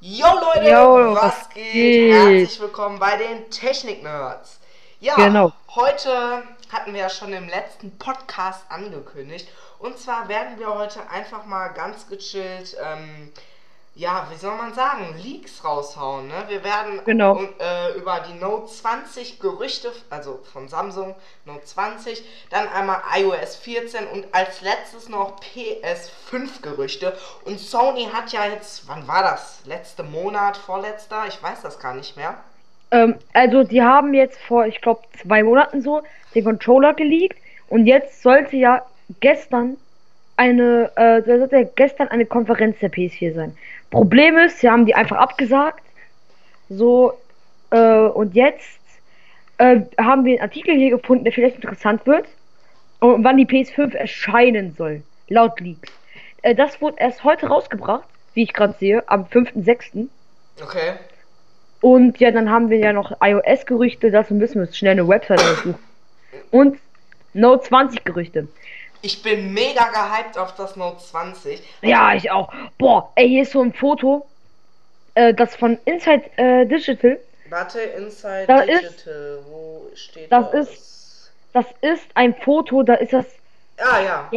Yo Leute, Yo, was, was geht? geht? Herzlich willkommen bei den Technik-Nerds. Ja, Genau. heute hatten wir ja schon im letzten Podcast angekündigt. Und zwar werden wir heute einfach mal ganz gechillt, ähm, ja, wie soll man sagen, Leaks raushauen. Ne? Wir werden Genau. un- äh, über die Note 20 Gerüchte, also von Samsung, Note 20, dann einmal iOS 14 und als letztes noch PS5 Gerüchte. Und Sony hat ja jetzt, wann war das? Letzte Monat, vorletzter? Ich weiß das gar nicht mehr. Ähm, also die haben jetzt vor, ich glaube, zwei Monaten so den Controller geleakt und jetzt sollte ja gestern eine, äh, sollte ja gestern eine Konferenz der PS4 sein. Problem ist, sie haben die einfach abgesagt. So, äh, und jetzt äh, haben wir einen Artikel hier gefunden, der vielleicht interessant wird. Und wann die PS5 erscheinen soll, laut Leaks. Äh, das wurde erst heute rausgebracht, wie ich gerade sehe, am 5.6. Okay. Und ja, dann haben wir ja noch iOS-Gerüchte, dazu müssen wir uns schnell eine Website aussuchen. Und Note 20 Gerüchte. Ich bin mega gehypt auf das Note 20. Ja, ich auch. Boah, ey, hier ist so ein Foto, äh, das von Inside äh, Digital. Warte, Inside Da ist- Digital, wo steht das das? Das ist ein Foto, da ist das, Ah ja.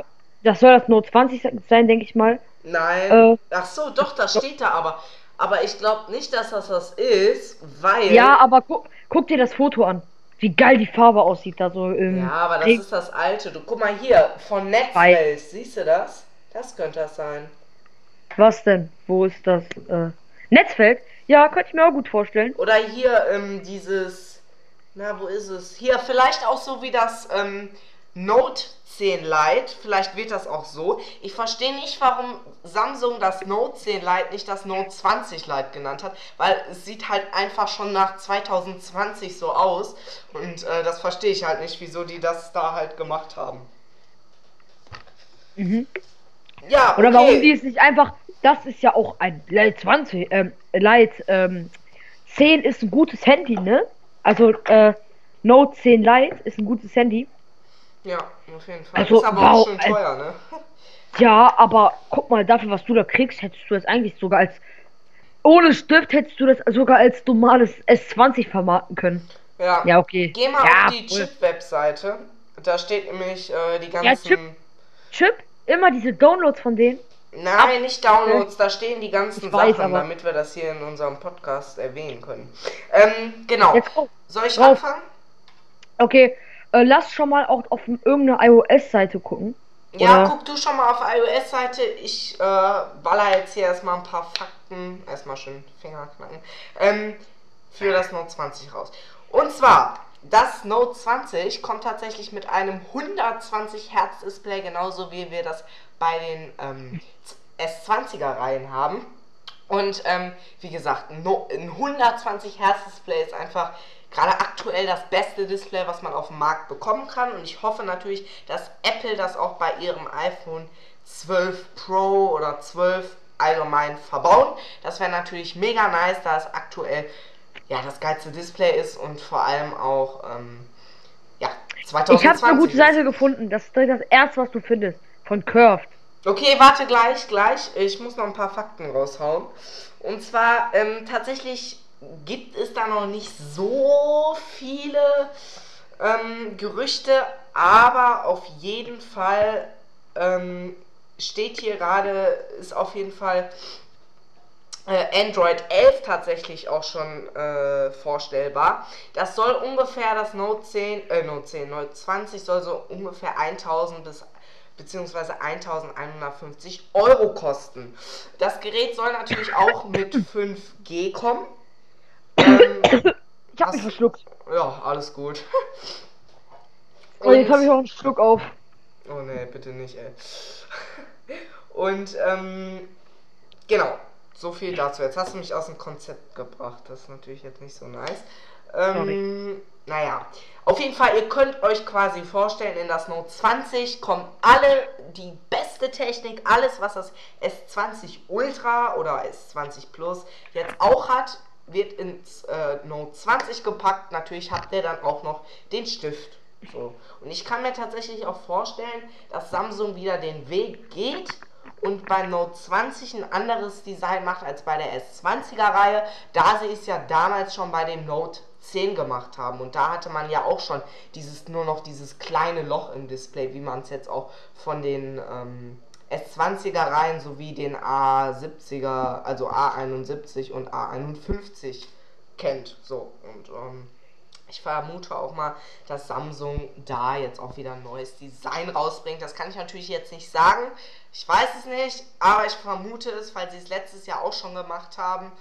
das soll das Note 20 sein, denke ich mal. Nein. Äh, Ach so, doch, das steht da aber. Aber ich glaube nicht, dass das das ist, weil. Ja, aber guck, guck dir das Foto an. Wie geil die Farbe aussieht da so im. Ja, aber das ist das alte. Du guck mal hier, von Netzwelt. Siehst du das? Das könnte das sein. Was denn? Wo ist das? Äh, Netzfeld? Ja, könnte ich mir auch gut vorstellen. Oder hier ähm, dieses. Na, wo ist es? Hier, vielleicht auch so wie das ähm, Note 10 Lite. Vielleicht wird das auch so. Ich verstehe nicht, warum Samsung das Note 10 Lite nicht das Note 20 Lite genannt hat. Weil es sieht halt einfach schon nach 2020 so aus. Und äh, das verstehe ich halt nicht, wieso die das da halt gemacht haben. Mhm. Ja, Oder okay. warum die es nicht einfach. Das ist ja auch ein Lite 20. Ähm, Lite ähm, 10 ist ein gutes Handy, ne? Also, äh, Note 10 Lite ist ein gutes Handy. Ja, auf jeden Fall. Also, ist aber wow, auch schon äh, teuer, ne? Ja, aber guck mal, dafür, was du da kriegst, hättest du das eigentlich sogar als. Ohne Stift hättest du das sogar als normales S20 vermarkten können. Ja. Ja, okay. Geh mal ja, auf die. Chip-Webseite. Da steht nämlich äh, die ganzen. Ja, Chip. Chip, immer diese Downloads von denen. Nein, nicht Downloads, da stehen die ganzen Ich weiß, Sachen, aber- damit wir das hier in unserem Podcast erwähnen können. Ähm, genau. Soll ich drauf. anfangen? Okay, äh, lass schon mal auch auf irgendeine iOS-Seite gucken. Ja, Oder- guck du schon mal auf iOS-Seite. Ich äh, baller jetzt hier erstmal ein paar Fakten, erstmal schön Finger knacken, ähm, für das Note 20 raus. Und zwar, das Note 20 kommt tatsächlich mit einem 120 Hertz Display, genauso wie wir das bei den ähm, S20er Reihen haben. Und ähm, wie gesagt, ein no- ein 120 Hertz Display ist einfach gerade aktuell das beste Display, was man auf dem Markt bekommen kann. Und ich hoffe natürlich, dass Apple das auch bei ihrem iPhone 12 Pro oder 12 allgemein verbauen. Das wäre natürlich mega nice, da es aktuell ja das geilste Display ist und vor allem auch ähm, ja 2020. Ich habe eine gute. Seite gefunden. Das ist das erste, was du findest. Von Curved. Okay, warte gleich, gleich. Ich muss noch ein paar Fakten raushauen. Und zwar, ähm, tatsächlich gibt es da noch nicht so viele ähm, Gerüchte, aber auf jeden Fall ähm, steht hier gerade, ist auf jeden Fall äh, Android 11 tatsächlich auch schon äh, vorstellbar. Das soll ungefähr das Note 10, äh, Note 10, Note 20 soll so ungefähr 1000 bis beziehungsweise 1150 Euro kosten. Das Gerät soll natürlich auch mit 5G kommen. Ähm, Ich Hast- mich verschluckt. ja, alles gut. Und jetzt habe ich auch einen Schluck auf. Oh ne, bitte nicht, ey. Und, ähm, genau. So viel dazu. Jetzt hast du mich aus dem Konzept gebracht. Das ist natürlich jetzt nicht so nice. Ähm, naja. Auf jeden Fall, ihr könnt euch quasi vorstellen, in das Note 20 kommt alle die beste Technik, alles was das S20 Ultra oder S20 Plus jetzt auch hat, wird ins äh, Note 20 gepackt. Natürlich habt ihr dann auch noch den Stift. So. Und ich kann mir tatsächlich auch vorstellen, dass Samsung wieder den Weg geht und bei Note 20 ein anderes Design macht als bei der S20er Reihe, da sie es ja damals schon bei dem Note 10 gemacht haben. Und da hatte man ja auch schon dieses nur noch dieses kleine Loch im Display, wie man es jetzt auch von den ähm, S20er Reihen sowie den A70er, also A71 und A51 kennt. So und ähm, ich vermute auch mal, dass Samsung da jetzt auch wieder ein neues Design rausbringt. Das kann ich natürlich jetzt nicht sagen. Ich weiß es nicht, aber ich vermute es, weil sie es letztes Jahr auch schon gemacht haben.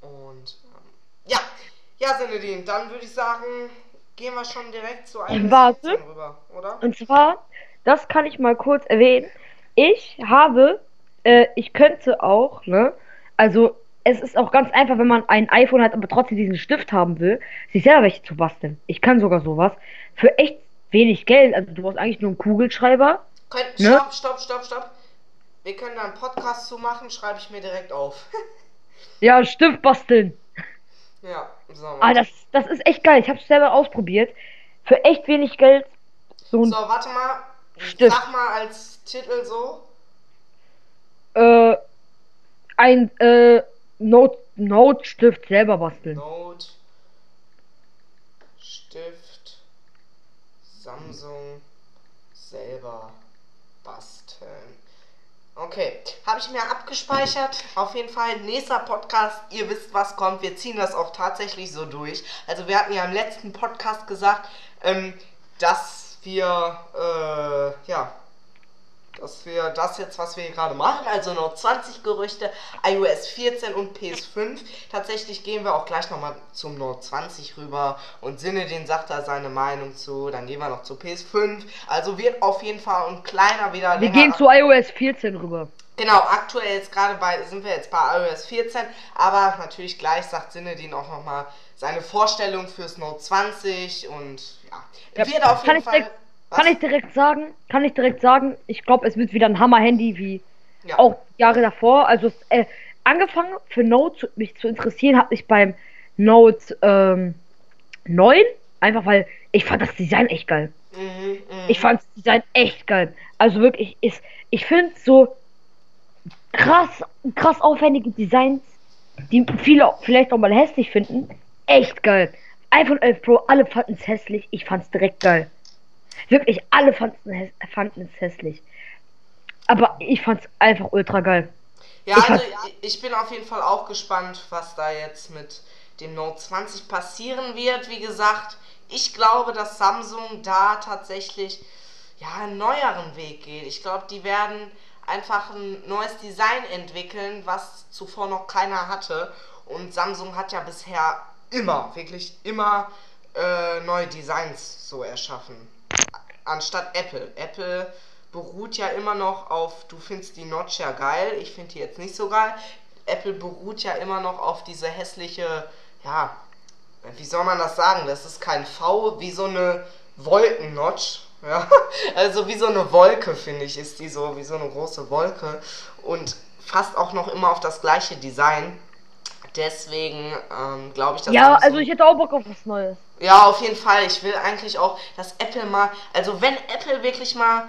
Und ähm, ja, ja, Sinedin, dann würde ich sagen, gehen wir schon direkt zu einem Warte. rüber, oder? Und zwar, das kann ich mal kurz erwähnen. Ich habe, äh, ich könnte auch, ne? Also, es ist auch ganz einfach, wenn man ein iPhone hat, aber trotzdem diesen Stift haben will, sich selber welche zu basteln. Ich kann sogar sowas. Für echt wenig Geld. Also, du brauchst eigentlich nur einen Kugelschreiber. Könnt, Ne? Stopp, stopp, stopp, stopp. Wir können da einen Podcast zu machen, schreibe ich mir direkt auf. Ja, Stift basteln. ja, so. Ah, das, das ist echt geil. Ich habe es selber ausprobiert. Für echt wenig Geld. So ein So, warte mal. Stift. Sag mal als Titel so. äh, ein äh, Note, Note-Stift selber basteln. Note, Stift, Samsung selber basteln. Okay, habe ich mir abgespeichert. Auf jeden Fall, nächster Podcast, ihr wisst, was kommt. Wir ziehen das auch tatsächlich so durch. Also wir hatten ja im letzten Podcast gesagt, ähm, dass wir, äh, ja, dass wir das jetzt, was wir hier gerade machen, also noch 20 Gerüchte, iOS 14 und PS5. Tatsächlich gehen wir auch gleich nochmal zum Note 20 rüber und Sinne, den sagt da seine Meinung zu. Dann gehen wir noch zu PS5. Also wird auf jeden Fall ein kleiner wieder Wir gehen zu iOS 14 rüber. Genau, aktuell jetzt gerade bei, sind wir jetzt bei iOS 14, aber natürlich gleich sagt Sinedin auch nochmal seine Vorstellung fürs Note 20 und ja, Ja, wird auf jeden Fall. Kann ich direkt sagen, kann ich direkt sagen, ich glaube, es wird wieder ein Hammer-Handy wie ja. auch Jahre davor. Also äh, angefangen für Note mich zu interessieren, habe ich beim Note ähm, 9, einfach weil ich fand das Design echt geil. Mhm, mhm. Ich fand das Design echt geil. Also wirklich, ist, ich finde so krass, krass aufwendige Designs, die viele vielleicht auch mal hässlich finden, echt geil. iPhone 11 Pro, alle fanden es hässlich, ich fand es direkt geil. Wirklich, alle fanden es hässlich. Aber ich fand es einfach ultra geil. Ja, Ich also ich bin auf jeden Fall auch gespannt, was da jetzt mit dem Note 20 passieren wird. Wie gesagt, ich glaube, dass Samsung da tatsächlich ja einen neueren Weg geht. Ich glaube, die werden einfach ein neues Design entwickeln, was zuvor noch keiner hatte. Und Samsung hat ja bisher immer, wirklich immer äh, neue Designs so erschaffen. Anstatt Apple. Apple beruht ja immer noch auf, du findest die Notch ja geil, ich finde die jetzt nicht so geil. Apple beruht ja immer noch auf diese hässliche, ja, wie soll man das sagen? Das ist kein V, wie so eine Wolkennotch. Ja, also wie so eine Wolke, finde ich, ist die so, wie so eine große Wolke. Und fast auch noch immer auf das gleiche Design. Deswegen ähm, glaube ich, dass Ja, also ich hätte auch Bock auf was Neues. Ja, auf jeden Fall. Ich will eigentlich auch, dass Apple mal, also wenn Apple wirklich mal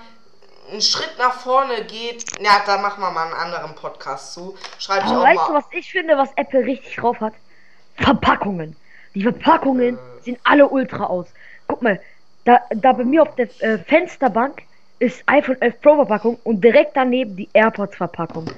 einen Schritt nach vorne geht, ja, da machen wir mal einen anderen Podcast zu. Schreibe ich Aber auch weißt du, mal. was ich finde, was Apple richtig drauf hat? Verpackungen. Die Verpackungen Äh. sehen alle ultra aus. Guck mal, da, da bei mir auf der äh, Fensterbank ist iPhone 11 Pro Verpackung und direkt daneben die AirPods Verpackung.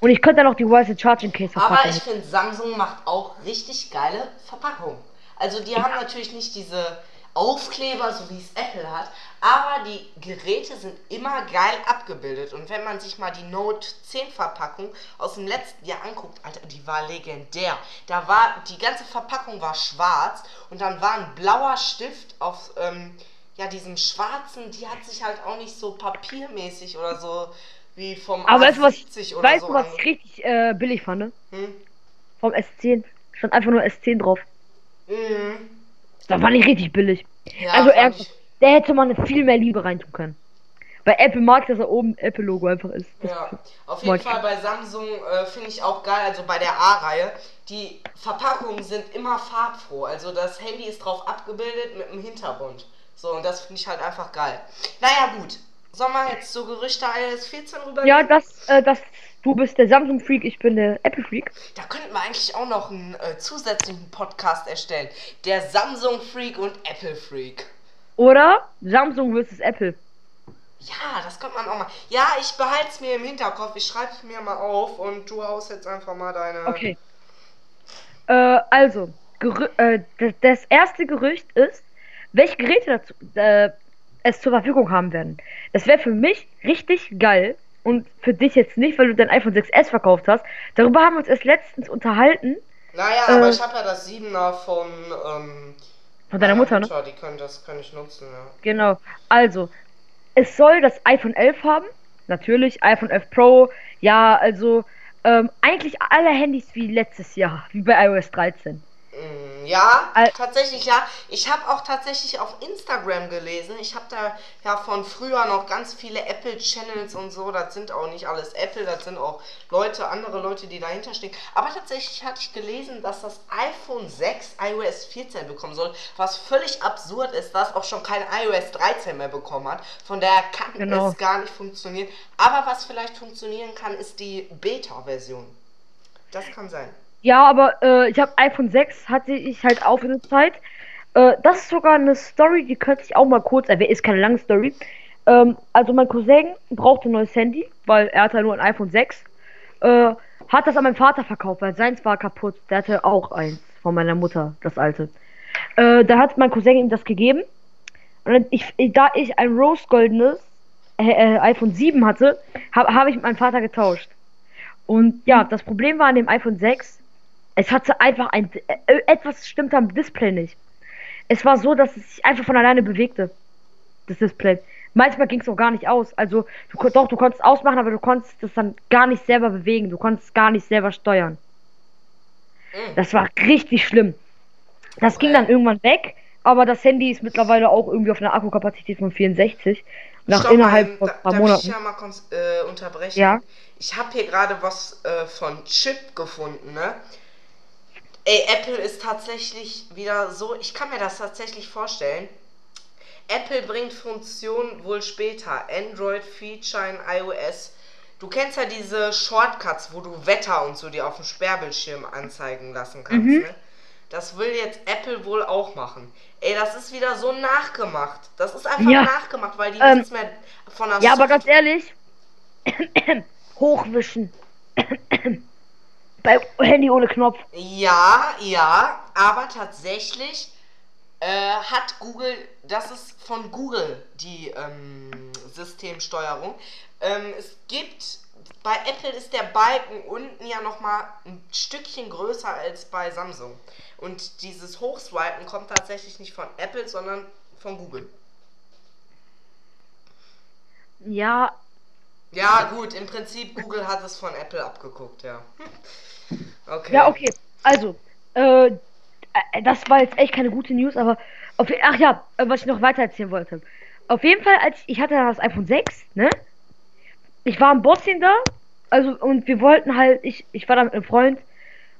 Und ich könnte dann noch die Wireless Charging Case Aber Verpackung. ich finde, Samsung macht auch richtig geile Verpackungen. Also die haben natürlich nicht diese Aufkleber, so wie es Apple hat, aber die Geräte sind immer geil abgebildet. Und wenn man sich mal die Note 10 Verpackung aus dem letzten Jahr anguckt, Alter, die war legendär. Da war, die ganze Verpackung war schwarz und dann war ein blauer Stift auf, ähm, ja, diesem schwarzen, die hat sich halt auch nicht so papiermäßig oder so wie vom Aber weißt du, was, A70 oder weißt so du, was ich richtig äh, billig fand? ne? Hm? Vom S10. Stand einfach nur S10 drauf. Mhm. Das fand ich richtig billig. Ja, also ich- da hätte man viel mehr Liebe reintun können. Bei Apple mag dass da oben Apple-Logo einfach ist. Das Ja, auf jeden ich. Fall bei Samsung äh, finde ich auch geil, also bei der A-Reihe, die Verpackungen sind immer farbfroh. Also das Handy ist drauf abgebildet mit dem Hintergrund. So, und das finde ich halt einfach geil. Naja, gut. Sollen wir jetzt so Gerüchte iOS 14 rüber? Ja, das, äh, das, du bist der Samsung-Freak, ich bin der Apple-Freak. Da könnten wir eigentlich auch noch einen äh, zusätzlichen Podcast erstellen. Der Samsung-Freak und Apple-Freak. Oder Samsung vs. Apple. Ja, das könnte man auch mal. Ja, ich behalte es mir im Hinterkopf. Ich schreibe es mir mal auf und du haust jetzt einfach mal deine. Okay. Äh, also, Gerü äh, das, das erste Gerücht ist, welche Geräte dazu, äh, es zur Verfügung haben werden. Das wäre für mich richtig geil und für dich jetzt nicht, weil du dein iPhone 6S verkauft hast. Darüber haben wir uns erst letztens unterhalten. Naja, aber ich habe ja das 7er von. Ähm, von deiner Mutter, Mutter, ne? Die können das kann ich nutzen, ja. Genau. Also, es soll das iPhone 11 haben. Natürlich, iPhone 11 Pro. Ja, also ähm, eigentlich alle Handys wie letztes Jahr, wie bei iOS 13. Mm, ja, Al tatsächlich ja. Ich habe auch tatsächlich auf Instagram gelesen. Ich habe da ja von früher noch ganz viele Apple-Channels und so. Das sind auch nicht alles Apple, das sind auch Leute, andere Leute, die dahinter stehen. Aber tatsächlich hatte ich gelesen, dass das iPhone 6 iOS 14 bekommen soll, was völlig absurd ist, dass auch schon kein iOS 13 mehr bekommen hat. Von daher kann genau. es gar nicht funktionieren. Aber was vielleicht funktionieren kann, ist die Beta-Version. Das kann sein. Ja, aber äh, ich habe iPhone 6 hatte ich halt auch in der Zeit. Äh, das ist sogar eine Story, die könnte ich auch mal kurz erwähnen. Ist keine lange Story. Ähm, also mein Cousin brauchte ein neues Handy, weil er hatte nur ein iPhone 6. Äh, hat das an meinen Vater verkauft, weil seins war kaputt. Der hatte auch eins von meiner Mutter, das alte. Äh, da hat mein Cousin ihm das gegeben. Und ich, da ich ein rose goldenes äh, äh, iPhone 7 hatte, habe hab ich mit meinem Vater getauscht. Und ja, das Problem war an dem iPhone 6, es hatte einfach ein. Äh, etwas stimmt am Display nicht. Es war so, dass es sich einfach von alleine bewegte. Das Display. Manchmal ging es auch gar nicht aus. Also, du, doch, du konntest ausmachen, aber du konntest es dann gar nicht selber bewegen. Du konntest es gar nicht selber steuern. Mhm. Das war richtig schlimm. Das ging dann irgendwann weg, aber das Handy ist mittlerweile auch irgendwie auf einer Akkukapazität von 64. Nach Stopp, innerhalb von ein paar Monaten. Ich ja mal äh, unterbrechen. Ja. Ich habe hier gerade was äh, von Chip gefunden, ne? Ey, Apple ist tatsächlich wieder so, ich kann mir das tatsächlich vorstellen. Apple bringt Funktionen wohl später. Android Feature in iOS. Du kennst ja diese Shortcuts, wo du Wetter und so dir auf dem Sperrbildschirm anzeigen lassen kannst, mhm. ne? Das will jetzt Apple wohl auch machen. Ey, das ist wieder so nachgemacht. Das ist einfach ja. nachgemacht, weil die ähm, nichts mehr von der Ja, Soft aber ganz ehrlich, hochwischen. Bei Handy ohne Knopf. Ja, ja, aber tatsächlich äh, hat Google, das ist von Google die ähm, Systemsteuerung. Ähm, es gibt, bei Apple ist der Balken unten ja nochmal ein Stückchen größer als bei Samsung. Und dieses Hochswipen kommt tatsächlich nicht von Apple, sondern von Google. Ja. Ja, gut, im Prinzip Google hat es von Apple abgeguckt, ja. Okay. Ja, okay. Also, äh, das war jetzt echt keine gute News, aber auf, ach ja, äh, was ich noch weiter erzählen wollte. Auf jeden Fall, als ich hatte das iPhone 6, ne? Ich war im Bosnien da, also und wir wollten halt, ich, ich war da mit einem Freund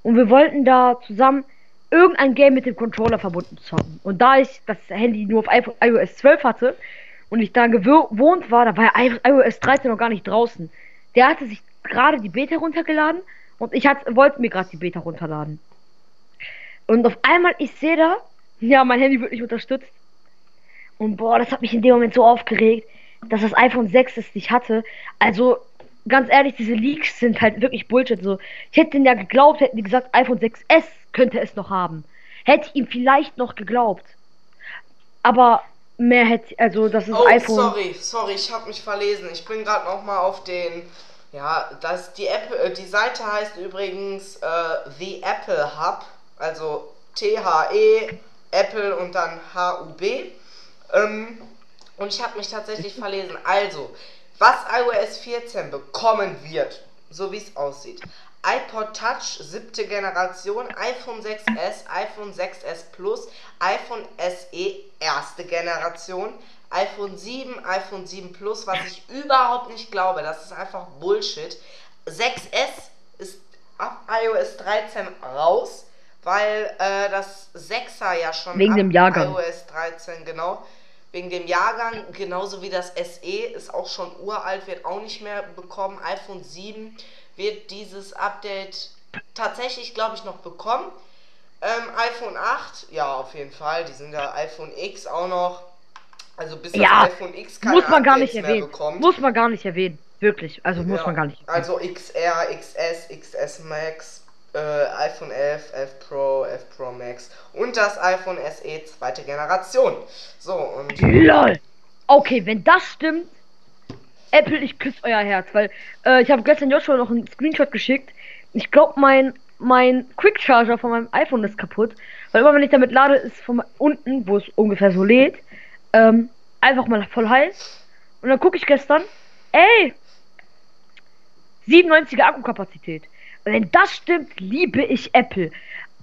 und wir wollten da zusammen irgendein Game mit dem Controller verbunden zocken. Und da ich das Handy nur auf iOS 12 hatte und ich da gewohnt war, da war iOS 13 noch gar nicht draußen. Der hatte sich gerade die Beta runtergeladen und ich wollte mir gerade die Beta runterladen. Und auf einmal, ich sehe da, ja, mein Handy wird nicht unterstützt. Und boah, das hat mich in dem Moment so aufgeregt, dass das iPhone 6 es nicht hatte. Also, ganz ehrlich, diese Leaks sind halt wirklich Bullshit. So, ich hätte denen ja geglaubt, hätten die gesagt, iPhone 6S könnte es noch haben. Hätte ich ihm vielleicht noch geglaubt. Aber mehr hätte, also das ist oh, iPhone. Sorry, sorry, ich habe mich verlesen. Ich bin gerade noch mal auf den ja, das, die, App, äh, die Seite heißt übrigens äh, The Apple Hub, also T-H-E, Apple und dann H-U-B. Ähm, und ich habe mich tatsächlich verlesen. Also, was iOS 14 bekommen wird, so wie es aussieht. iPod Touch siebte Generation, iPhone 6S, iPhone 6S Plus, iPhone SE erste Generation, iPhone 7, iPhone 7 Plus, was ich überhaupt nicht glaube. Das ist einfach Bullshit. 6S ist ab iOS 13 raus, weil äh, das 6er ja schon Wegen dem Jahrgang. iOS 13, genau. wegen dem Jahrgang, genauso wie das SE ist auch schon uralt, wird auch nicht mehr bekommen. iPhone 7 wird dieses Update tatsächlich, glaube ich, noch bekommen. Ähm, iPhone 8, ja, auf jeden Fall. Die sind ja iPhone X auch noch. Also bis Ja, das iPhone X keine Muss man gar nicht Updates erwähnen. bekommt. Muss man gar nicht erwähnen. Wirklich. Also muss Ja, man gar nicht. erwähnen. Also XR, XS, XS Max, äh, iPhone 11, 11 Pro, 11 Pro Max und das iPhone SE zweite Generation. So, und LOL. Okay, wenn das stimmt, Apple, ich küsse euer Herz, weil äh, ich habe gestern Joshua noch einen Screenshot geschickt. Ich glaube, mein mein Quick Charger von meinem iPhone ist kaputt, weil immer wenn ich damit lade, ist von unten, wo es ungefähr so lädt, ähm, einfach mal voll heiß. Und dann gucke ich gestern, ey, 97er Akkukapazität. Wenn das stimmt, liebe ich Apple.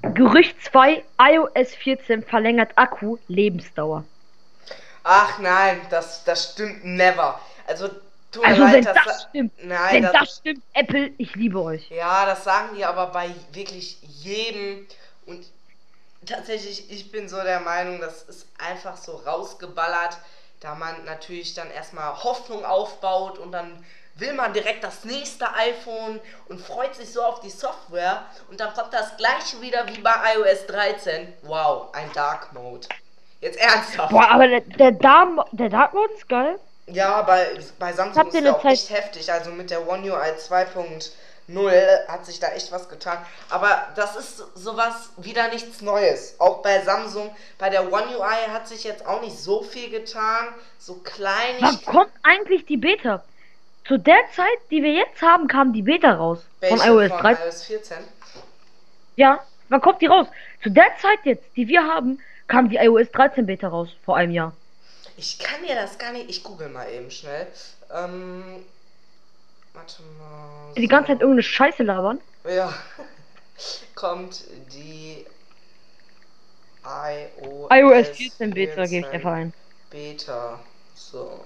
Gerücht 2, iOS 14 verlängert Akku, Lebensdauer. ach nein, das, das stimmt never. Also, tut Also leid, wenn das, das stimmt, nein, wenn das, das stimmt, Apple, ich liebe euch. Ja, das sagen die aber bei wirklich jedem. Und tatsächlich, ich bin so der Meinung, das ist einfach so rausgeballert, da man natürlich dann erstmal Hoffnung aufbaut und dann will man direkt das nächste iPhone und freut sich so auf die Software und dann kommt das gleiche wieder wie bei iOS 13. Wow, ein Dark Mode. Jetzt ernsthaft. Boah, aber der, der, Darm, der Dark Mode ist geil. Ja, bei, bei Samsung Habt ist der auch Zeit- echt heftig. Also mit der One UI 2.0 hat sich da echt was getan. Aber das ist sowas wieder nichts Neues. Auch bei Samsung, bei der One UI hat sich jetzt auch nicht so viel getan. So Wann kleinig. kommt eigentlich die Beta? Zu der Zeit, die wir jetzt haben, kam die Beta raus. Von Welche? iOS Von 13. iOS 14? Ja, wann kommt die raus? Zu der Zeit jetzt, die wir haben, kam die iOS 13 Beta raus. Vor einem Jahr. Ich kann dir das gar nicht. Ich google mal eben schnell. Ähm. Warte mal. Die ganze so. Zeit irgendeine Scheiße labern. Ja. Kommt die iOS, iOS 14 Beta gebe ich dir ein. Beta. So.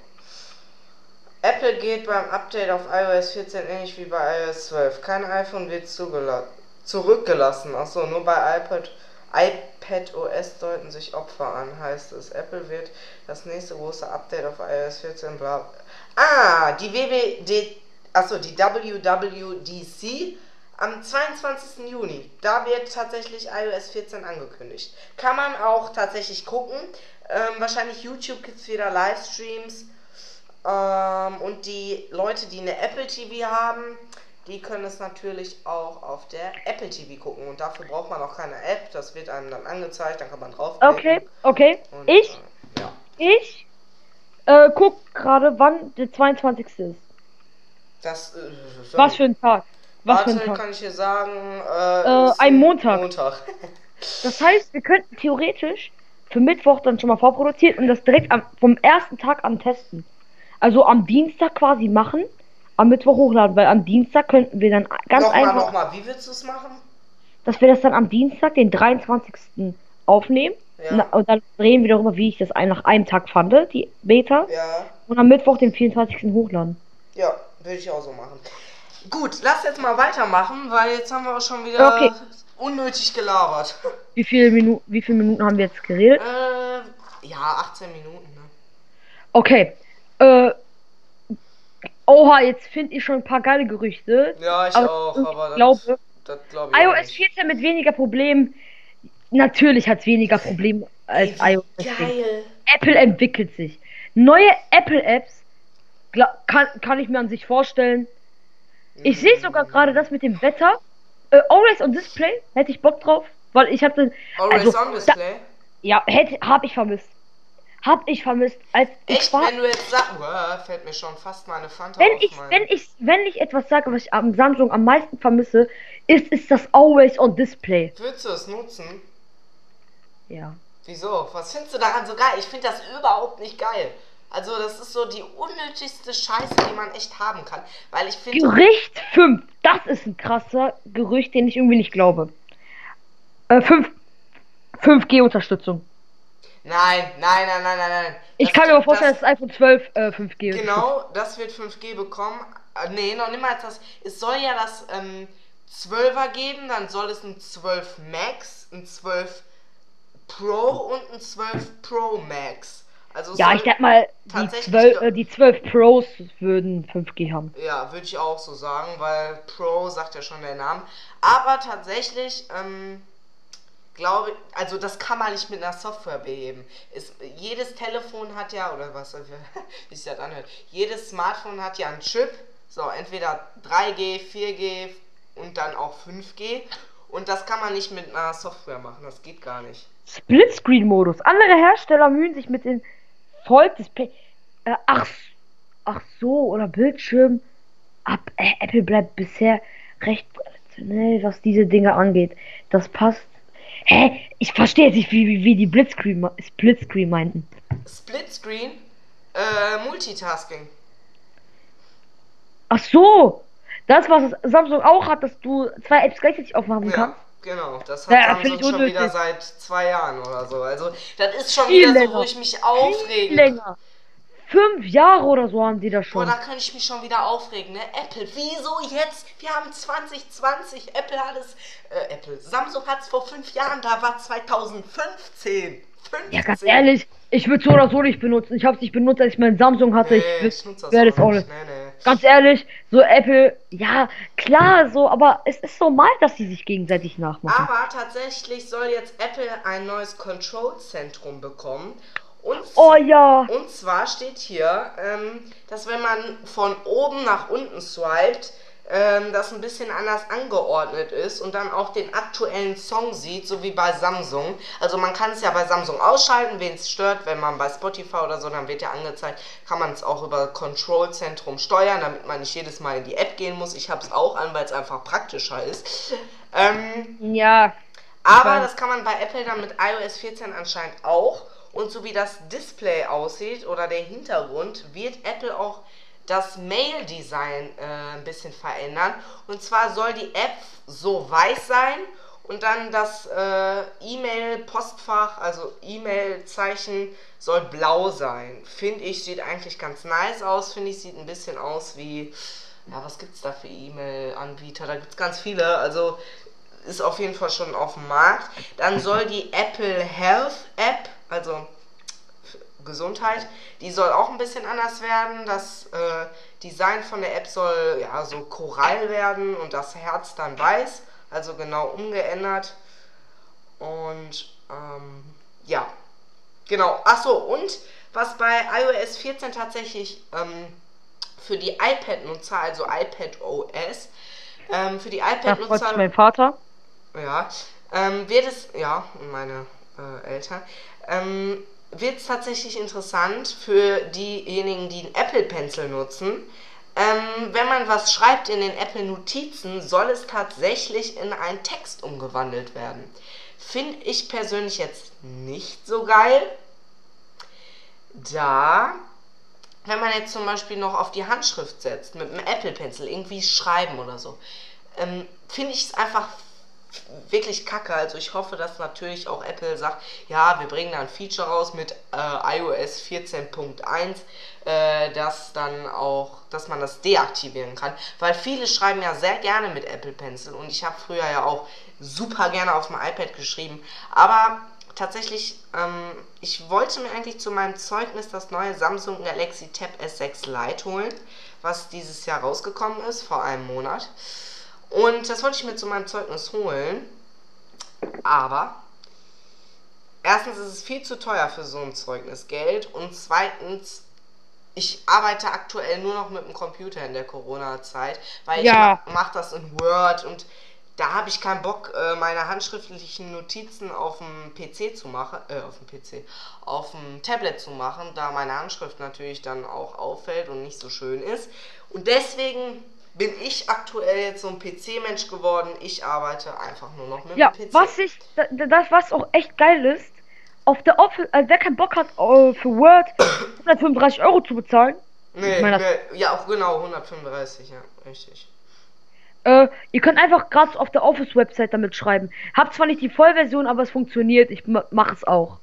Apple geht beim Update auf iOS 14 ähnlich wie bei iOS 12. Kein iPhone wird zurückgelassen. Achso, nur bei iPad, iPad OS deuten sich Opfer an, heißt es. Apple wird das nächste große Update auf iOS 14 bla. Ah, die WWD, achso, die WWDC am 22. Juni. Da wird tatsächlich iOS 14 angekündigt. Kann man auch tatsächlich gucken. Ähm, wahrscheinlich YouTube gibt es wieder Livestreams. Ähm, und die Leute, die eine Apple TV haben, die können es natürlich auch auf der Apple TV gucken. Und dafür braucht man auch keine App. Das wird einem dann angezeigt, dann kann man draufklicken. Okay, okay. Und, Ich, Äh, ja. ich, äh, guck gerade, wann der 22. ist. Das, äh, Was für ein Tag. Was für Warte, ein Tag. kann ich dir sagen. Äh, Äh, ein Montag. Montag. Das heißt, wir könnten theoretisch für Mittwoch dann schon mal vorproduzieren und das direkt am, vom ersten Tag an testen. Also am Dienstag quasi machen, am Mittwoch hochladen, weil am Dienstag könnten wir dann ganz nochmal, einfach, nochmal. Wie willst du es machen? dass wir das dann am Dienstag, den 23. aufnehmen Ja. Und dann reden wir darüber, wie ich das nach einem Tag fand, die Beta, Ja. und am Mittwoch, den 24. hochladen. Ja, würde ich auch so machen. Gut, lass jetzt mal weitermachen, weil jetzt haben wir auch schon wieder Okay. unnötig gelabert. Wie viele Minuten, wie viele Minuten haben wir jetzt geredet? Äh, ja, 18 Minuten, ne? Okay. Äh, oha, jetzt finde ich schon ein paar geile Gerüchte. Ja, ich Aber auch, ich aber das, glaube, das glaube ich iOS nicht. 14 mit weniger Problemen. Natürlich hat es weniger Probleme als Ey, iOS wie 16. Geil. Apple entwickelt sich. Neue Apple-Apps kann, kann ich mir an sich vorstellen. Ich sehe sogar gerade das mit dem Wetter. Äh, Always on Display hätte ich Bock drauf, weil ich hatte, Always also, on Display. ja, hätte, hab ich vermisst. Hab ich vermisst, als ich Echt, war, wenn du jetzt sagst, Uah, fällt mir schon fast meine Fanta wenn auf ich, mein- wenn ich, wenn ich etwas sage, was ich am Samsung am meisten vermisse, ist, ist das Always on Display. Würdest du es nutzen? Ja. Wieso? Was findest du daran so geil? Ich finde das überhaupt nicht geil. Also, das ist so die unnötigste Scheiße, die man echt haben kann. Weil ich finde. Gerücht 5. Das ist ein krasser Gerücht, den ich irgendwie nicht glaube. Äh, 5. 5G-Unterstützung. Nein, nein, nein, nein, nein, nein. Ich Das- kann mir aber vorstellen, das- dass das iPhone 12 äh, 5G ist. Genau, das wird 5G bekommen. Äh, nee, noch niemals das. Es soll ja das ähm, 12er geben, dann soll es ein 12 Max, ein 12 Pro und ein 12 Pro Max. Also Ja, ich denke mal, die tatsächlich 12, ge- äh, die 12 Pros würden 5G haben. Ja, würde ich auch so sagen, weil Pro sagt ja schon der Name. Aber tatsächlich, ähm, glaube also das kann man nicht mit einer Software beheben. Es, jedes Telefon hat ja, oder was, wie sich das anhört, jedes Smartphone hat ja einen Chip. So, entweder 3G, 4G und dann auch 5G. Und das kann man nicht mit einer Software machen, das geht gar nicht. Splitscreen-Modus. Andere Hersteller mühen sich mit den Volldisplay. Äh, ach, ach so, oder Bildschirm. Ab, äh, Apple bleibt bisher recht traditionell, was diese Dinge angeht. Das passt. Hä? Ich verstehe jetzt nicht, wie, wie, wie die Blitzscreen, Splitscreen meinten. Split Screen, äh, Multitasking. Ach so! Das, was Samsung auch hat, dass du zwei Apps gleichzeitig aufmachen Ja, kannst. Genau. Das hat Ja, Samsung schon wieder seit zwei Jahren oder so. Also, das ist schon Viel wieder so, länger. wo ich mich aufrege. länger. Fünf Jahre oder so haben die das Boah, schon. da kann ich mich schon wieder aufregen, ne? Apple, wieso jetzt? Wir haben 2020. Apple hat es, äh, Apple, Samsung hat es vor fünf Jahren, da war 2015. 15. Ja, ganz ehrlich, ich würde so oder so nicht benutzen. Ich habe es nicht benutzt, als ich meinen Samsung hatte. Nee, ich ich werde es auch nicht. Nee, nee. Ganz ehrlich, so Apple, ja, klar, so, aber es ist normal, dass sie sich gegenseitig nachmachen. Aber tatsächlich soll jetzt Apple ein neues Kontrollzentrum bekommen. Und Oh ja. Und zwar steht hier, ähm, dass wenn man von oben nach unten swiped, ähm, das ein bisschen anders angeordnet ist und dann auch den aktuellen Song sieht, so wie bei Samsung. Also man kann es ja bei Samsung ausschalten, wen es stört, wenn man bei Spotify oder so, dann wird ja angezeigt, kann man es auch über Control-Zentrum steuern, damit man nicht jedes Mal in die App gehen muss. Ich habe es auch an, weil es einfach praktischer ist. Ähm, Ja. aber das kann man bei Apple dann mit iOS 14 anscheinend auch. Und so wie das Display aussieht oder der Hintergrund, wird Apple auch das Mail-Design äh, ein bisschen verändern. Und zwar soll die App so weiß sein und dann das äh, E-Mail-Postfach, also E-Mail-Zeichen, soll blau sein. Finde ich, sieht eigentlich ganz nice aus. Finde ich, sieht ein bisschen aus wie, ja, was gibt es da für E-Mail-Anbieter? Da gibt es ganz viele. Also ist auf jeden Fall schon auf dem Markt. Dann soll die Apple Health App, also Gesundheit, die soll auch ein bisschen anders werden. Das äh, Design von der App soll ja so Korall werden und das Herz dann weiß, also genau umgeändert. Und ähm, ja, genau. Ach so, und was bei iOS 14 tatsächlich ähm, für die iPad-Nutzer, also iPad OS, ähm, für die iPad-Nutzer mein Vater. ja, ähm, wird es, ja, meine äh, Eltern, ähm, wird es tatsächlich interessant für diejenigen, die einen Apple Pencil nutzen. Ähm, wenn man was schreibt in den Apple Notizen, soll es tatsächlich in einen Text umgewandelt werden. Finde ich persönlich jetzt nicht so geil, da, wenn man jetzt zum Beispiel noch auf die Handschrift setzt, mit einem Apple Pencil irgendwie schreiben oder so, ähm, finde ich es einfach wirklich kacke. Also ich hoffe, dass natürlich auch Apple sagt, ja, wir bringen da ein Feature raus mit äh, iOS 14.1, äh, dass dann auch, dass man das deaktivieren kann. Weil viele schreiben ja sehr gerne mit Apple Pencil und ich habe früher ja auch super gerne auf dem iPad geschrieben. Aber tatsächlich, ähm, ich wollte mir eigentlich zu meinem Zeugnis das neue Samsung Galaxy Tab S6 Lite holen, was dieses Jahr rausgekommen ist, vor einem Monat. Und das wollte ich mir zu meinem Zeugnis holen. Aber erstens ist es viel zu teuer für so ein Zeugnis Geld. Und zweitens, ich arbeite aktuell nur noch mit dem Computer in der Corona-Zeit, weil Ja. ich mache das in Word und da habe ich keinen Bock, äh, meine handschriftlichen Notizen auf dem PC zu machen, äh, auf dem PC, auf dem Tablet zu machen, da meine Handschrift natürlich dann auch auffällt und nicht so schön ist. Und deswegen bin ich aktuell jetzt so ein PC-Mensch geworden. Ich arbeite einfach nur noch mit Ja, dem PC. was ich, da- da- das, was auch echt geil ist, auf der Office, also wer keinen Bock hat, äh, für Word 135 Euro zu bezahlen, Nee, ich meine, nee, ja, auch genau, 135, ja, richtig. äh, ihr könnt einfach gratis auf der Office-Website damit schreiben. Hab zwar nicht die Vollversion, aber es funktioniert, ich ma- mach es auch.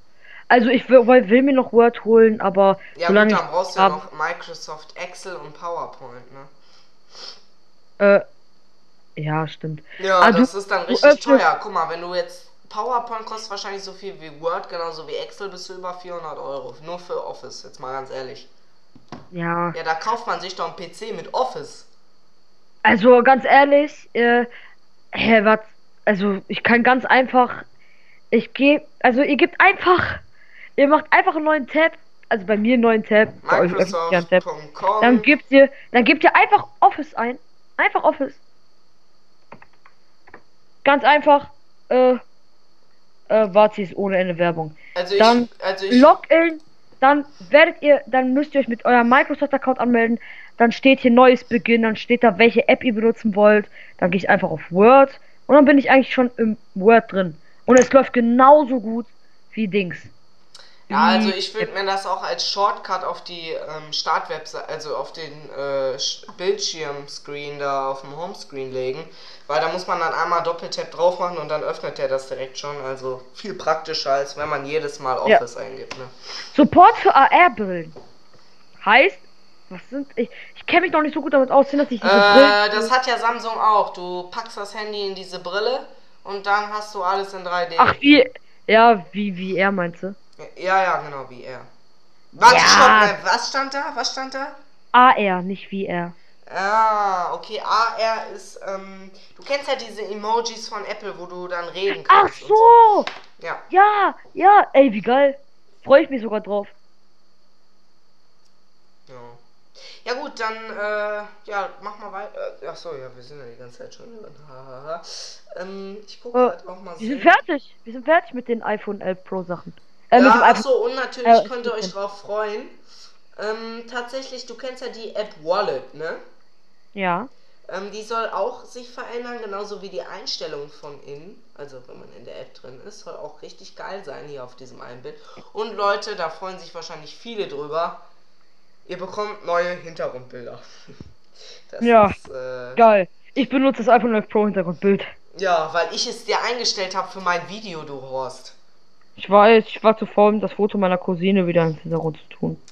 Also ich will, will mir noch Word holen, aber Ja, solange gut, dann brauchst du ja noch Microsoft Excel und PowerPoint, ne? Äh, ja, stimmt. Ja, Ah, das du- ist dann richtig teuer. Guck mal, wenn du jetzt PowerPoint kostet wahrscheinlich so viel wie Word, genauso wie Excel, bist du über 400 Euro. Nur für Office, jetzt mal ganz ehrlich. Ja. Ja, da kauft man sich doch einen PC mit Office. Also ganz ehrlich, äh, hä, was? Also ich kann ganz einfach, ich gehe, also ihr gebt einfach, ihr macht einfach einen neuen Tab, also bei mir einen neuen Tab. Microsoft.com. Dann gebt ihr, dann gebt ihr einfach Office ein, einfach Office. Ganz einfach, äh, äh, ist ohne Ende Werbung. Also ich, dann also ich, Login, dann werdet ihr, dann müsst ihr euch mit eurem Microsoft-Account anmelden. Dann steht hier neues Beginn, dann steht da, welche App ihr benutzen wollt. Dann gehe ich einfach auf Word und dann bin ich eigentlich schon im Word drin. Und es läuft genauso gut wie Dings. Ja, also Wie- ich würde mir das auch als Shortcut auf die ähm, Startwebseite, also auf den äh, Sch- Bildschirmscreen da auf dem Homescreen legen, weil da muss man dann einmal Doppeltap drauf machen und dann öffnet er das direkt schon. Also viel praktischer, als wenn man jedes Mal Ja. Office eingibt. Ne? Support für AR-Brillen. Heißt, was sind, ich, ich kenne mich noch nicht so gut damit aus, sind das nicht diese Äh, Brillen? das hat ja Samsung auch. Du packst das Handy in diese Brille und dann hast du alles in 3D. Ach, wie, ja, wie, wie er meinst du? Ja, ja, genau, wie er. Warte, Ja. stopp, äh, was stand da? Was stand da? AR, nicht wie er. Ah, okay, AR ist, ähm, du kennst ja diese Emojis von Apple, wo du dann reden Ach kannst. und so! Ja, Ja, ja, ey, wie geil. Freue ich mich sogar drauf. ja. Ja gut, dann, äh, ja, mach mal weiter. Äh, ach so, ja, wir sind ja die ganze Zeit schon drin. Hahaha. ähm, ich gucke Äh, halt auch mal Wir sind so. fertig. Wir sind fertig mit den iPhone 11 Pro Sachen. Äh, Ja, ach iPhone. so, und natürlich äh, könnt ihr euch 17. drauf freuen. Ähm, tatsächlich, du kennst ja die App Wallet, ne? Ja. Ähm, die soll auch sich verändern, genauso wie die Einstellung von innen. Also wenn man in der App drin ist, soll auch richtig geil sein hier auf diesem einen Bild. Und Leute, da freuen sich wahrscheinlich viele drüber. Ihr bekommt neue Hintergrundbilder. Das Ja, ist, äh, Geil. Ich benutze das iPhone 11 Pro Hintergrundbild. ja, weil ich es dir eingestellt habe für mein Video, du Horst. Ich weiß, ich war zu faul, um das Foto meiner Cousine wieder ins Hintergrund zu tun.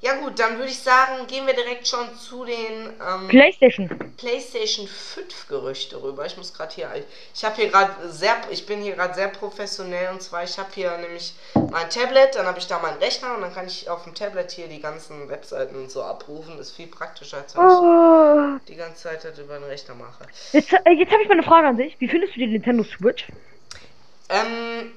Ja gut, dann würde ich sagen, gehen wir direkt schon zu den ähm, PlayStation. PlayStation 5 Gerüchte rüber. Ich muss gerade hier, ich habe hier gerade sehr, ich bin hier gerade sehr professionell und zwar ich habe hier nämlich mein Tablet, dann habe ich da meinen Rechner und dann kann ich auf dem Tablet hier die ganzen Webseiten und so abrufen. ist viel praktischer, als wenn Oh. ich die ganze Zeit das über den Rechner mache. Jetzt, äh, jetzt habe ich mal eine Frage an dich. Wie findest du die Nintendo Switch? Ähm,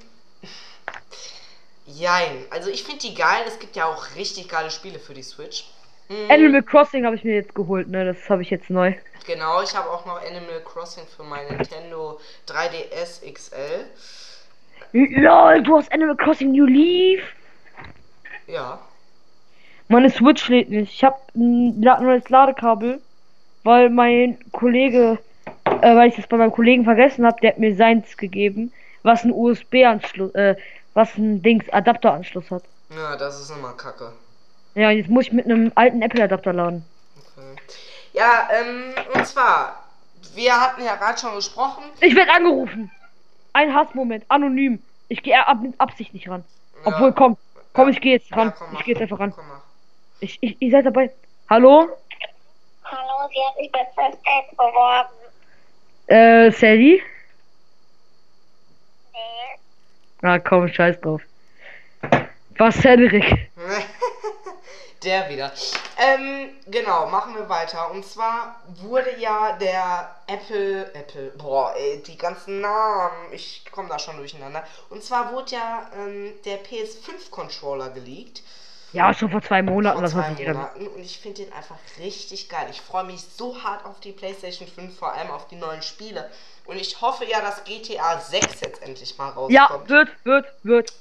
jein. Also ich finde die geil. Es gibt ja auch richtig geile Spiele für die Switch. Mm, Animal Crossing habe ich mir jetzt geholt, ne? Das habe ich jetzt neu. Genau, ich habe auch noch Animal Crossing für mein Nintendo 3DS XL. LOL, du hast Animal Crossing New Leaf. Ja. Meine Switch lädt nicht. Ich habe ein neues Ladekabel, weil mein Kollege, äh, weil ich das bei meinem Kollegen vergessen habe, der hat mir seins gegeben, was ein USB-Anschluss, äh, was ein Dings Adapteranschluss hat. Ja, das ist immer kacke. Ja, jetzt muss ich mit einem alten Apple-Adapter laden. Okay. Ja, ähm, und zwar, wir hatten ja gerade schon gesprochen. Ich werde angerufen. Ein Hassmoment, anonym. Ich gehe ab mit Absicht nicht ran. Ja. Obwohl, komm, komm, ich gehe jetzt Ja, ran. komm, ich gehe jetzt einfach ran. Komm. Ich, ich, ihr seid dabei. Hallo? Hallo, sie hat sich bei First Aid beworben. Äh, Sally? Na komm, scheiß drauf. Was, Henrik? Der wieder. Ähm, genau, machen wir weiter. Und zwar wurde ja der Apple, Apple, boah, ey, die ganzen Namen, ich komme da schon durcheinander. Und zwar wurde ja ähm, der PS5-Controller geleakt. Ja, schon vor zwei Monaten, vor zwei. Monaten und ich finde den einfach richtig geil. Ich freue mich so hart auf die PlayStation 5, vor allem auf die neuen Spiele. Und ich hoffe ja, dass GTA 6 jetzt endlich mal rauskommt. Ja, wird, wird, wird.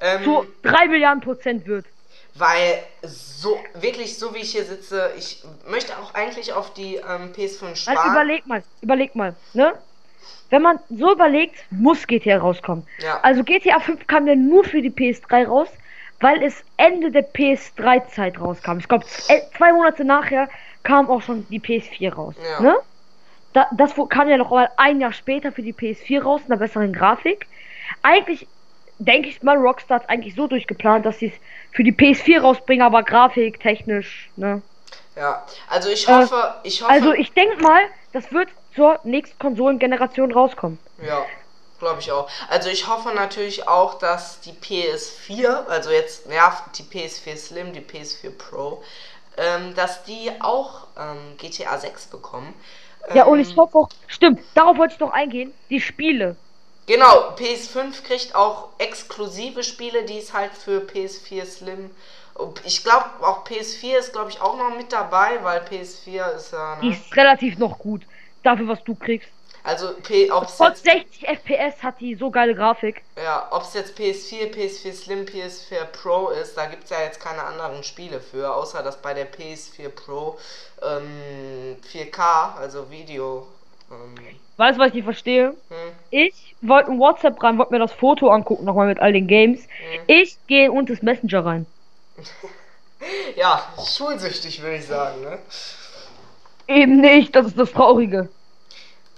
ähm, Zu drei Milliarden Prozent wird. weil so, wirklich so wie ich hier sitze, ich möchte auch eigentlich auf die ähm, PS5 Halt, sparen. überleg mal, überleg mal, ne? Wenn man so überlegt, muss GTA rauskommen. Ja. Also GTA 5 kam ja nur für die PS3 raus, weil es Ende der PS3-Zeit rauskam. Ich glaube, zwei Monate nachher kam auch schon die PS4 raus. Ja. Ne? Da, das kam ja noch mal ein Jahr später für die PS4 raus, in einer besseren Grafik. Eigentlich denke ich mal, Rockstar hat eigentlich so durchgeplant, dass sie es für die PS4 rausbringen, aber Grafik, technisch, ne? ja. Also ich hoffe, ich hoffe. Also ich denke mal, das wird zur nächsten Konsolengeneration rauskommen. ja. Glaube ich auch. Also ich hoffe natürlich auch, dass die PS4, also jetzt, ja, die PS4 Slim, die PS4 Pro, ähm, dass die auch ähm, GTA 6 bekommen. Ja, und ich Ähm, hoffe auch, stimmt, darauf wollte ich noch eingehen, die Spiele. Genau, PS5 kriegt auch exklusive Spiele, die es halt für PS4 Slim. Ich glaube, auch PS4 ist, glaube ich, auch noch mit dabei, weil PS4 ist ja. Die Ne? ist relativ noch gut. Dafür, was du kriegst. Also, P- ob's Trotz jetzt, 60 FPS hat die so geile Grafik. ja, ob's jetzt PS4, PS4 Slim, PS4 Pro ist, da gibt es ja jetzt keine anderen Spiele für, außer dass bei der PS4 Pro ähm, 4K, also Video. Ähm, Weißt du, was ich nicht verstehe? hm, Ich wollte in WhatsApp rein, wollte mir das Foto angucken, nochmal mit all den Games. hm. Ich gehe unter das Messenger rein. Ja, schulsüchtig würde ich sagen, ne? Eben nicht, das ist das Traurige.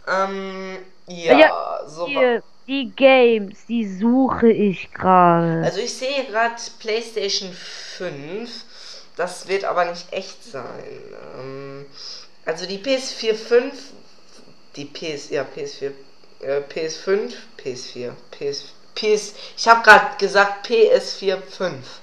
Ähm, ja, Ja, so. Hier, die Games, die suche ich gerade. Also ich sehe gerade PlayStation 5. Das wird aber nicht echt sein. Ähm, also die PS4 5, die PS, ja PS4, äh, PS5, PS4, PS, PS, ich habe gerade gesagt PS4 5.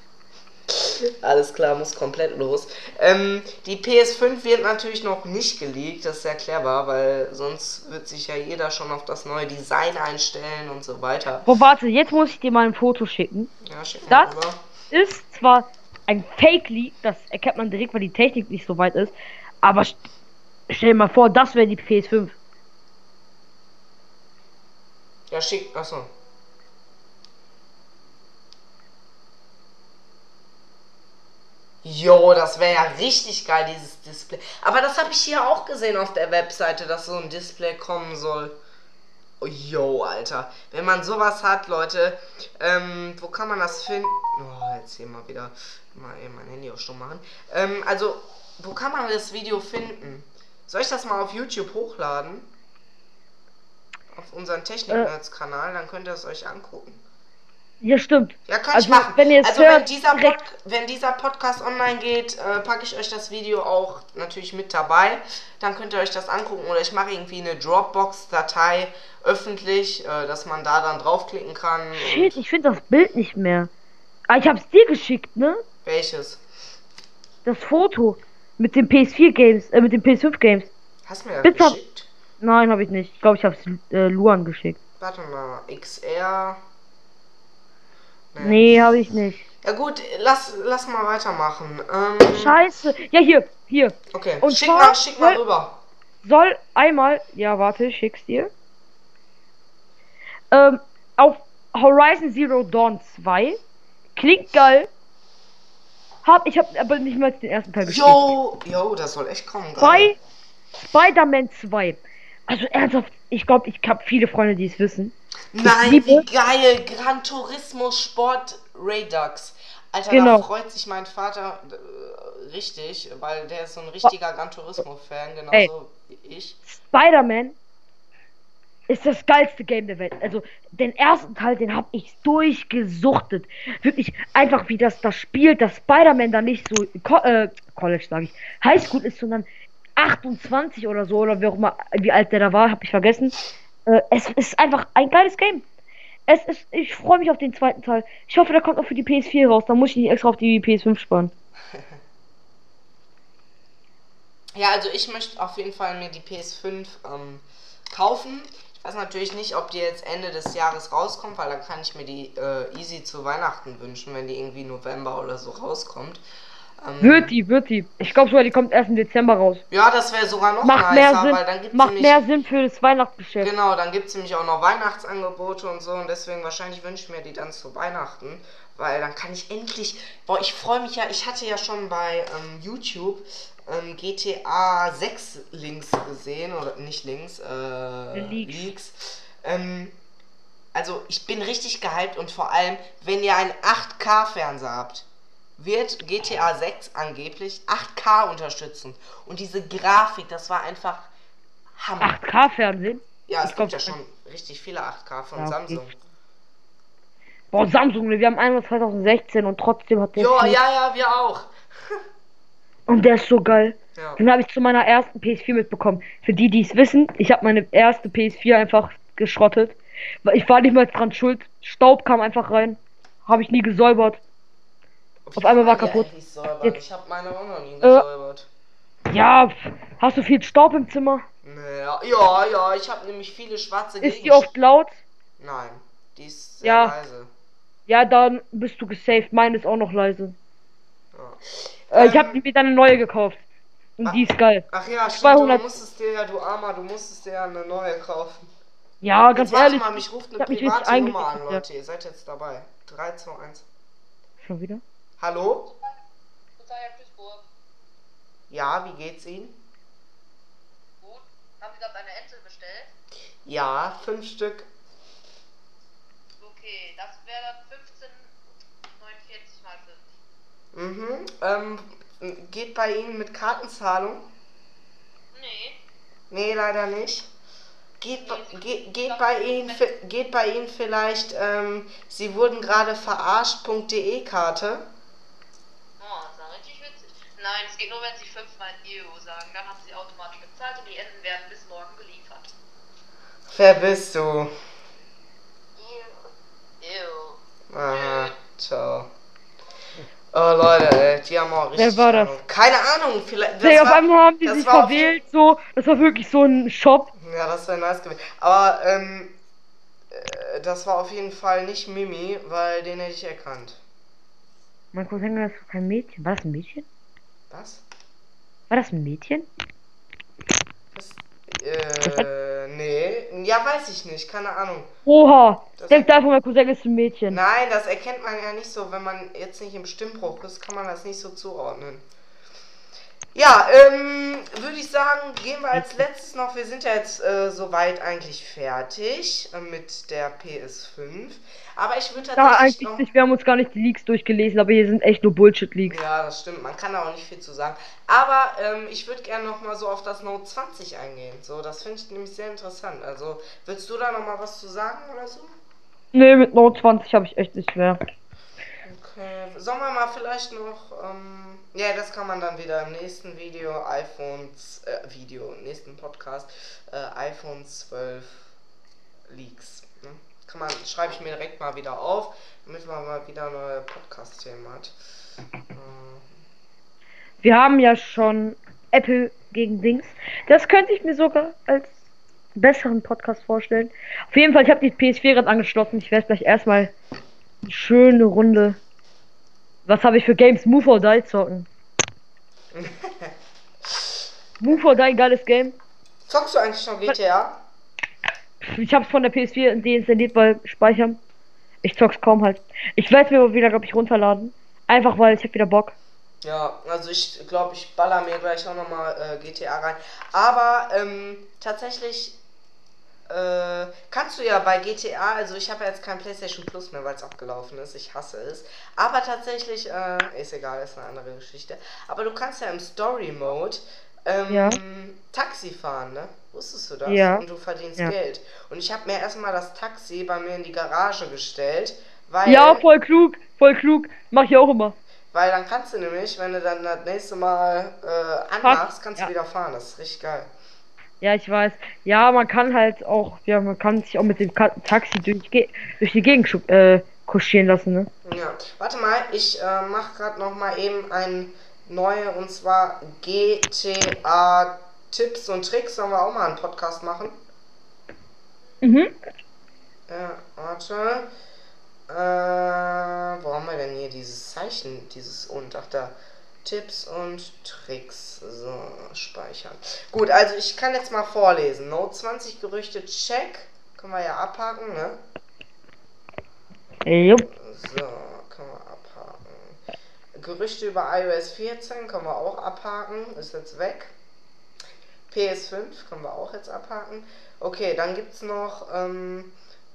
Alles klar, muss komplett los. Ähm, die PS5 wird natürlich noch nicht geleakt, das ist sehr clever, weil sonst wird sich ja jeder schon auf das neue Design einstellen und so weiter. Boah, warte, jetzt muss ich dir mal ein Foto schicken. Ja, schick Das- rüber. Ist zwar ein Fake-Leak, das erkennt man direkt, weil die Technik nicht so weit ist. Aber st stell dir mal vor, das wäre die PS5. Ja, schick. Achso. Jo, das wäre ja richtig geil, dieses Display. Aber das habe ich hier auch gesehen auf der Webseite, dass so ein Display kommen soll. Oh, Jo, Alter. Wenn man sowas hat, Leute, ähm, wo kann man das finden? Oh, jetzt hier mal wieder mal eben mein Handy auch stumm machen. Ähm, also, wo kann man das Video finden? Soll ich das mal auf YouTube hochladen? Auf unseren Technik-Nerds-Kanal, dann könnt ihr es euch angucken. Ja, stimmt. Ja, kann Also, ich machen. wenn ihr es also wenn hört, dieser, Pod direkt- wenn dieser Podcast online geht, äh, packe ich euch das Video auch natürlich mit dabei. Dann könnt ihr euch das angucken oder ich mache irgendwie eine Dropbox-Datei öffentlich, äh, dass man da dann draufklicken kann. Shit, ich finde das Bild nicht mehr. Ah, ich hab's dir geschickt, ne? welches? Das Foto mit den PS4 Games, äh, mit den PS5 Games. Hast du mir das Bitte. geschickt? Nein, habe ich nicht. Ich glaube, ich hab's äh, Luan geschickt. Warte mal, XR. Nee, habe ich nicht. Ja gut, lass, lass mal weitermachen. Ähm, Scheiße. Ja, hier, hier. okay, Und schick zwar- mal, schick mal weil- rüber. Soll einmal, ja, warte, ich schick's dir. Ähm, auf Horizon Zero Dawn 2. Klingt geil. Hab, ich hab aber nicht mal den ersten Teil gespielt. Jo, jo, das soll echt kommen. Bei Spider-Man 2. Also ernsthaft, ich glaube, ich habe viele Freunde, die es wissen. Nein, wie geil! Gran Turismo Sport Redux. Alter, da Genau. freut sich mein Vater äh, richtig, weil der ist so ein richtiger Gran Turismo-Fan, genauso Ey. wie ich. Spider-Man ist das geilste Game der Welt. Also den ersten Teil, den habe ich durchgesuchtet. Wirklich einfach wie das das spielt, dass Spider-Man da nicht so Co äh, College sage ich, Highschool ist, sondern 28 oder so oder wie auch immer, wie alt der da war, habe ich vergessen. Äh, es ist einfach ein geiles Game. Es ist, ich freue mich auf den zweiten Teil. Ich hoffe, der kommt auch für die PS4 raus. Da muss ich nicht extra auf die PS5 sparen. Ja, also ich möchte auf jeden Fall mir die PS5 ähm, kaufen. Ich weiß natürlich nicht, ob die jetzt Ende des Jahres rauskommt, weil dann kann ich mir die äh, easy zu Weihnachten wünschen, wenn die irgendwie November oder so rauskommt. Ähm, Wird die, wird die. Ich glaube sogar, die kommt erst im Dezember raus. Ja, das wäre sogar noch Macht nicer, mehr Sinn, weil dann gibt macht nämlich mehr Sinn für das Weihnachtsgeschäft. Genau, dann gibt es nämlich auch noch Weihnachtsangebote und so und deswegen wahrscheinlich wünsche ich mir die dann zu Weihnachten, weil dann kann ich endlich, boah, ich freue mich ja, ich hatte ja schon bei ähm, YouTube ähm, GTA 6 Links gesehen, oder nicht Links, äh, Leaks. Leaks. Ähm, also ich bin richtig gehypt und vor allem, wenn ihr einen 8K-Fernseher habt, wird GTA 6 angeblich 8K unterstützen. Und diese Grafik, das war einfach Hammer. 8K-Fernsehen? Ja, es Ich gibt ja schon richtig viele 8K von Ja, okay. Samsung. Boah, Samsung, ne, wir haben einmal 2016 und trotzdem hat der. Jo, ja, ja, wir auch. Und der ist so geil. Ja. Den habe ich zu meiner ersten PS4 mitbekommen. Für die, die es wissen, ich habe meine erste PS4 einfach geschrottet. Weil Ich war nicht mal dran schuld. Staub kam einfach rein. Habe ich nie gesäubert. Auf einmal war die kaputt. Jetzt- Ich habe meine auch noch nie Äh. gesäubert. Ja, pf, hast du viel Staub im Zimmer? Naja, ja, ja, ich habe nämlich viele schwarze Ist die Gegenstände. oft laut? Nein, die ist sehr Ja. leise. Ja, dann bist du gesaved. Meine ist auch noch leise. Ja. Äh, ich Ähm, habe mir dann eine neue gekauft. Und Ah. die ist geil. Ach ja, stimmt, 200. du musstest dir ja, du Armer, du musstest dir ja eine neue kaufen. Ja, ganz jetzt warte ehrlich. mal, mich ruft ich eine hab private Nummer an, Leute. Ihr seid jetzt dabei. 3, 2, 1. Schon wieder? Hallo? Total Duisburg. Ja, wie geht's Ihnen? Gut. Haben Sie gerade eine Ente bestellt? Ja, fünf Stück. Okay, das wäre dann 15,49 mal 5. Mhm. Ähm, geht bei Ihnen mit Kartenzahlung? Nee. Nee, leider nicht. Geht, bei- geht, geht, bei Ihnen, geht bei Ihnen vielleicht, ähm, Sie wurden gerade verarscht.de Karte? Oh, das war richtig witzig. Nein, es geht nur, wenn Sie 5 mal Euro sagen. Dann haben Sie automatisch bezahlt und die Enten werden bis morgen geliefert. Wer bist du? Ew. Aha, ciao. Oh Leute, ey, die haben auch richtig. Wer war das? Ahnung. Keine Ahnung, vielleicht. Das Nee, auf war, einmal haben die das sich war auf verwählt, so. Das war wirklich so ein Shop. Ja, das wäre nice gewesen. Aber, ähm, äh, das war auf jeden Fall nicht Mimi, weil den hätte ich erkannt. Mein Cousin, das war kein Mädchen. War das ein Mädchen? Was? War das ein Mädchen? Das, äh, nee. Ja, weiß ich nicht, keine Ahnung. Oha! Das- Denkt einfach, mein Cousin ist ein Mädchen. Nein, das erkennt man ja nicht so, wenn man jetzt nicht im Stimmbruch ist, kann man das nicht so zuordnen. Ja, ähm, würde ich sagen, gehen wir als letztes noch, wir sind ja jetzt äh, soweit eigentlich fertig äh, mit der PS5. Aber ich würde Ja, tatsächlich eigentlich noch... nicht. Wir haben uns gar nicht die Leaks durchgelesen, aber hier sind echt nur Bullshit-Leaks. Ja, das stimmt, man kann da auch nicht viel zu sagen. Aber ähm, ich würde gerne noch mal so auf das Note 20 eingehen. So, das finde ich nämlich sehr interessant. Also, willst du da noch mal was zu sagen oder so? Nee, mit Note 20 habe ich echt nicht mehr. Okay, sollen wir mal vielleicht noch, ähm, ja, das kann man dann wieder im nächsten Video, iPhones, äh, Video, nächsten Podcast, äh, iPhone 12 Leaks. Ne? Kann man, schreibe ich mir direkt mal wieder auf, damit man mal wieder neue Podcast-Themen hat. Äh, Wir haben ja schon Apple gegen Dings. Das könnte ich mir sogar als besseren Podcast vorstellen. Auf jeden Fall, ich habe die PS4 gerade angeschlossen. Ich werde gleich erstmal eine schöne Runde. Was habe ich für Games? Move or Die zocken. Move or Die, geiles Game. zockst du eigentlich noch GTA? Ich habe es von der PS4 deinstalliert, weil speichern. Ich zock's kaum halt. Ich werde mir aber wieder, glaube ich, runterladen. Einfach weil ich habe wieder Bock. Ja, also ich glaube, ich baller mir gleich auch nochmal äh, GTA rein. Aber ähm, tatsächlich äh, kannst du ja bei GTA, also ich habe ja jetzt kein PlayStation Plus mehr, weil es abgelaufen ist. Ich hasse es. Aber tatsächlich, äh, ist egal, ist eine andere Geschichte. Aber du kannst ja im Story Mode ähm, Ja. Taxi fahren, ne? Wusstest du das? Ja. Und du verdienst Ja. Geld. Und ich habe mir erstmal das Taxi bei mir in die Garage gestellt, weil. Ja, voll klug, voll klug. Mach ich auch immer. Weil dann kannst du nämlich, wenn du dann das nächste Mal äh, anmachst, kannst ja. du wieder fahren. Das ist richtig geil. Ja, ich weiß. Ja, man kann halt auch, ja, man kann sich auch mit dem Ka Taxi durch, durch die Gegend äh, kutschieren lassen, ne? Ja. Warte mal, ich äh, mache gerade noch mal eben ein neue und zwar GTA Tipps und Tricks. Sollen wir auch mal einen Podcast machen? Mhm. Ja, warte. Äh, wo haben wir denn hier dieses Zeichen, dieses und? Ach da. Tipps und Tricks. So, speichern. Gut, also ich kann jetzt mal vorlesen. Note 20 Gerüchte, check. Können wir ja abhaken, ne? Jupp. So, können wir abhaken. Gerüchte über iOS 14 können wir auch abhaken. Ist jetzt weg. PS5 können wir auch jetzt abhaken. Okay, dann gibt es noch ähm,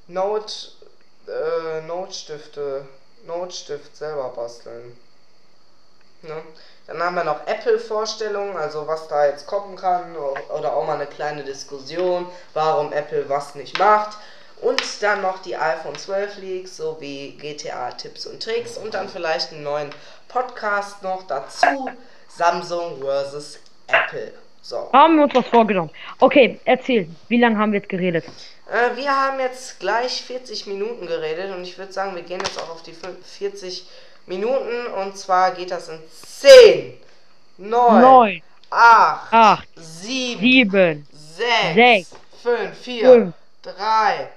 Note, äh, Note-Stifte. Note-Stift selber basteln. Ne? Dann haben wir noch Apple-Vorstellungen, also was da jetzt kommen kann. Oder auch mal eine kleine Diskussion, warum Apple was nicht macht. Und dann noch die iPhone 12 Leaks sowie GTA-Tipps und Tricks. Und dann vielleicht einen neuen Podcast noch dazu. Samsung versus Apple. So. Haben wir uns was vorgenommen. Okay, erzähl. Wie lange haben wir jetzt geredet? Äh, wir haben jetzt gleich 40 Minuten geredet und ich würde sagen, wir gehen jetzt auch auf die fün- 40 Minuten und zwar geht das in 10, 9, Neun, 8, acht, 7, sieben, 6, sechs, 5, 4, fünf, 3,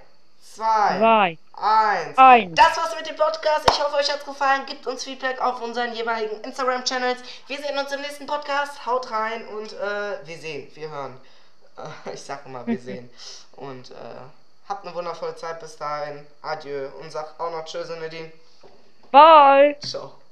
2, zwei, 1. eins. Das war's mit dem Podcast. Ich hoffe, euch hat's gefallen. Gebt uns Feedback auf unseren jeweiligen Instagram-Channels. Wir sehen uns im nächsten Podcast. Haut rein und äh, wir sehen, wir hören. Äh, ich sag immer, wir sehen. Und äh, habt eine wundervolle Zeit bis dahin. Adieu. Und sag auch noch Tschüss, Nadine. Bye. Ciao.